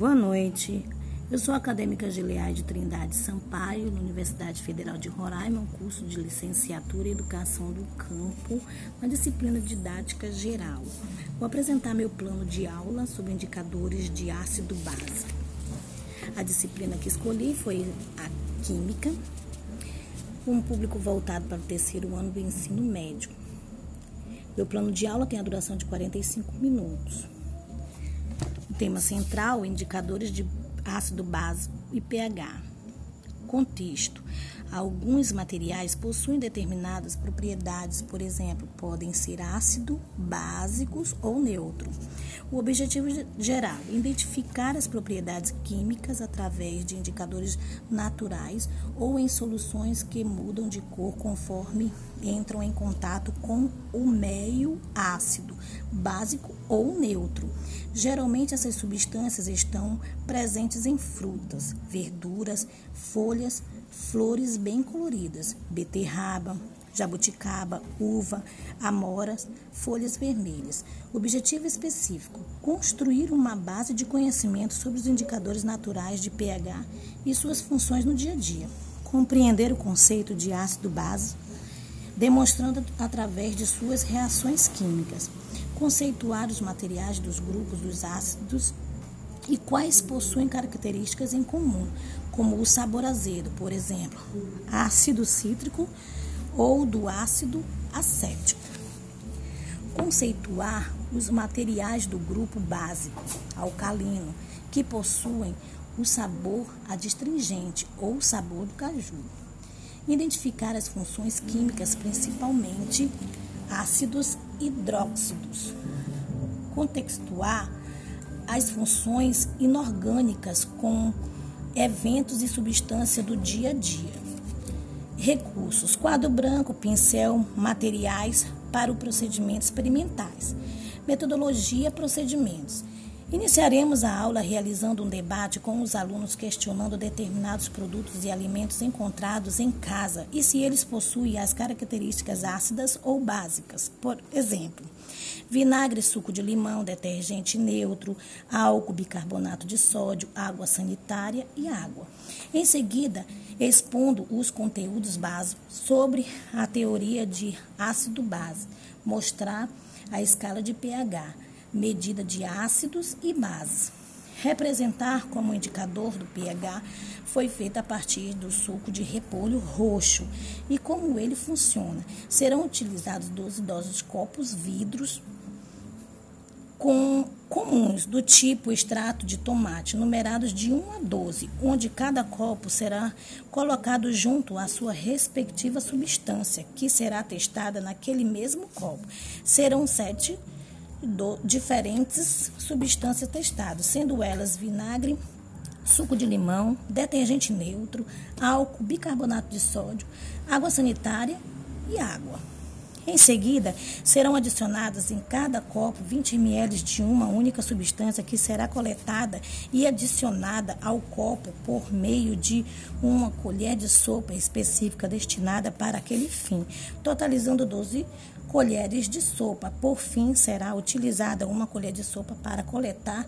Boa noite. Eu sou acadêmica Gileade Trindade Sampaio, na Universidade Federal de Roraima, um curso de licenciatura em Educação do Campo, na disciplina Didática Geral. Vou apresentar meu plano de aula sobre indicadores de ácido base. A disciplina que escolhi foi a Química, um público voltado para o terceiro ano do ensino médio. Meu plano de aula tem a duração de 45 minutos. Tema central, indicadores de ácido básico e pH. Contexto. Alguns materiais possuem determinadas propriedades, por exemplo, podem ser ácido, básicos ou neutro. O objetivo geral identificar as propriedades químicas através de indicadores naturais ou em soluções que mudam de cor conforme entram em contato com o meio ácido, básico ou neutro. Geralmente essas substâncias estão presentes em frutas, verduras, folhas, flores bem coloridas, beterraba, jabuticaba, uva, amoras, folhas vermelhas. Objetivo específico: construir uma base de conhecimento sobre os indicadores naturais de pH e suas funções no dia a dia. Compreender o conceito de ácido base, demonstrando através de suas reações químicas. Conceituar os materiais dos grupos dos ácidos e quais possuem características em comum, como o sabor azedo, por exemplo, ácido cítrico ou do ácido acético. Conceituar os materiais do grupo básico alcalino que possuem o sabor adstringente ou sabor do caju. Identificar as funções químicas, principalmente ácidos hidróxidos. Contextuar as funções inorgânicas com eventos e substância do dia a dia. Recursos: quadro branco, pincel, materiais para o procedimento experimentais. Metodologia, procedimentos. Iniciaremos a aula realizando um debate com os alunos questionando determinados produtos e alimentos encontrados em casa e se eles possuem as características ácidas ou básicas. Por exemplo, vinagre, suco de limão, detergente neutro, álcool, bicarbonato de sódio, água sanitária e água. Em seguida, expondo os conteúdos básicos sobre a teoria de ácido-base, mostrar a escala de pH medida de ácidos e bases. Representar como indicador do pH foi feita a partir do suco de repolho roxo e como ele funciona. Serão utilizados 12 doses de copos vidros com, comuns do tipo extrato de tomate, numerados de 1 a 12, onde cada copo será colocado junto à sua respectiva substância, que será testada naquele mesmo copo. Serão sete do, diferentes substâncias testadas, sendo elas vinagre, suco de limão, detergente neutro, álcool, bicarbonato de sódio, água sanitária e água. Em seguida, serão adicionadas em cada copo 20 ml de uma única substância que será coletada e adicionada ao copo por meio de uma colher de sopa específica destinada para aquele fim, totalizando 12 colheres de sopa. Por fim, será utilizada uma colher de sopa para coletar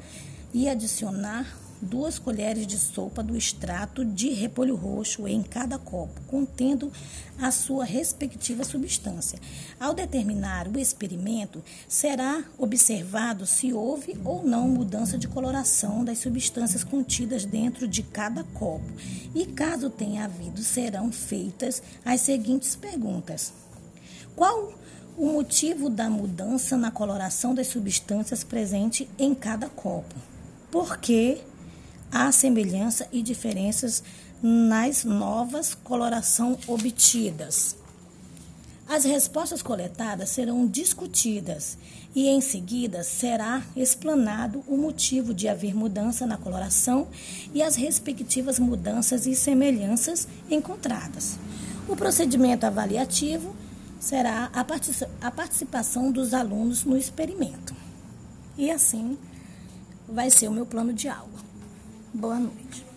e adicionar duas colheres de sopa do extrato de repolho roxo em cada copo, contendo a sua respectiva substância. Ao determinar o experimento, será observado se houve ou não mudança de coloração das substâncias contidas dentro de cada copo. E caso tenha havido, serão feitas as seguintes perguntas: Qual o motivo da mudança na coloração das substâncias presente em cada copo? Por que há semelhança e diferenças nas novas coloração obtidas. As respostas coletadas serão discutidas e, em seguida, será explanado o motivo de haver mudança na coloração e as respectivas mudanças e semelhanças encontradas. O procedimento avaliativo será a participação dos alunos no experimento. E assim vai ser o meu plano de aula. Boa noite.